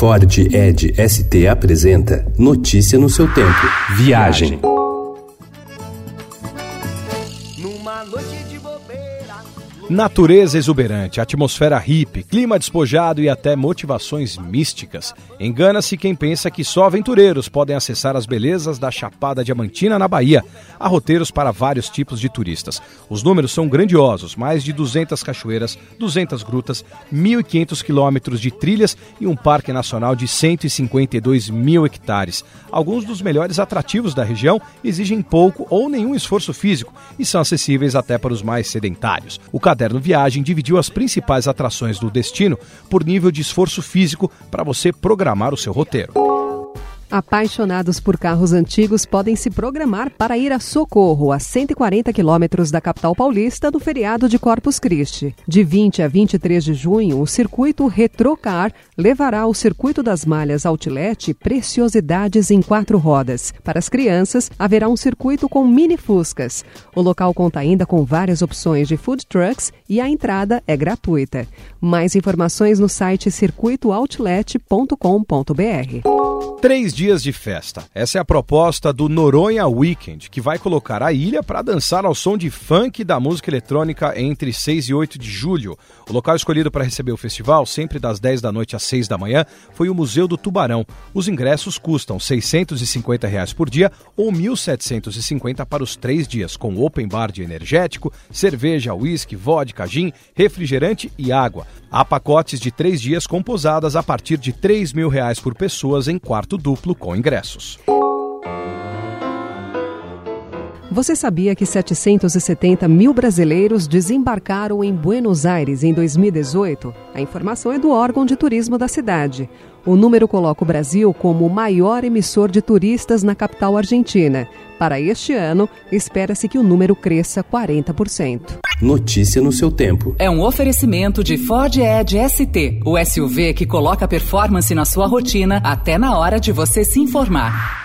Ford Ed ST apresenta Notícia no seu tempo. Viagem. Natureza exuberante, atmosfera hippie, clima despojado e até motivações místicas. Engana-se quem pensa que só aventureiros podem acessar as belezas da Chapada Diamantina na Bahia. Há roteiros para vários tipos de turistas. Os números são grandiosos: mais de 200 cachoeiras, 200 grutas, 1.500 quilômetros de trilhas e um parque nacional de 152 mil hectares. Alguns dos melhores atrativos da região exigem pouco ou nenhum esforço físico e são acessíveis até para os mais sedentários. O Caderno Viagem dividiu as principais atrações do destino por nível de esforço físico para você programar o seu roteiro. Apaixonados por carros antigos podem se programar para ir a Socorro, a 140 quilômetros da capital paulista, no feriado de Corpus Christi. De 20 a 23 de junho, o circuito Retrocar levará ao Circuito das Malhas Outlet preciosidades em quatro rodas. Para as crianças, haverá um circuito com mini fuscas. O local conta ainda com várias opções de food trucks e a entrada é gratuita. Mais informações no site circuitooutlet.com.br. Três dias de festa. Essa é a proposta do Noronha Weekend, que vai colocar a ilha para dançar ao som de funk da música eletrônica entre 6 e 8 de julho. O local escolhido para receber o festival, sempre das 10 da noite às 6 da manhã, foi o Museu do Tubarão. Os ingressos custam 650 reais por dia ou R$ 1.750 para os três dias, com open bar de energético, cerveja, uísque, vodka, gin, refrigerante e água. Há pacotes de três dias com posadas a partir de 3 mil reais por pessoas em quarto duplo com ingressos. Você sabia que 770 mil brasileiros desembarcaram em Buenos Aires em 2018? A informação é do órgão de turismo da cidade. O número coloca o Brasil como o maior emissor de turistas na capital argentina. Para este ano, espera-se que o número cresça 40%. Notícia no seu tempo. É um oferecimento de Ford Edge ST, o SUV que coloca performance na sua rotina até na hora de você se informar.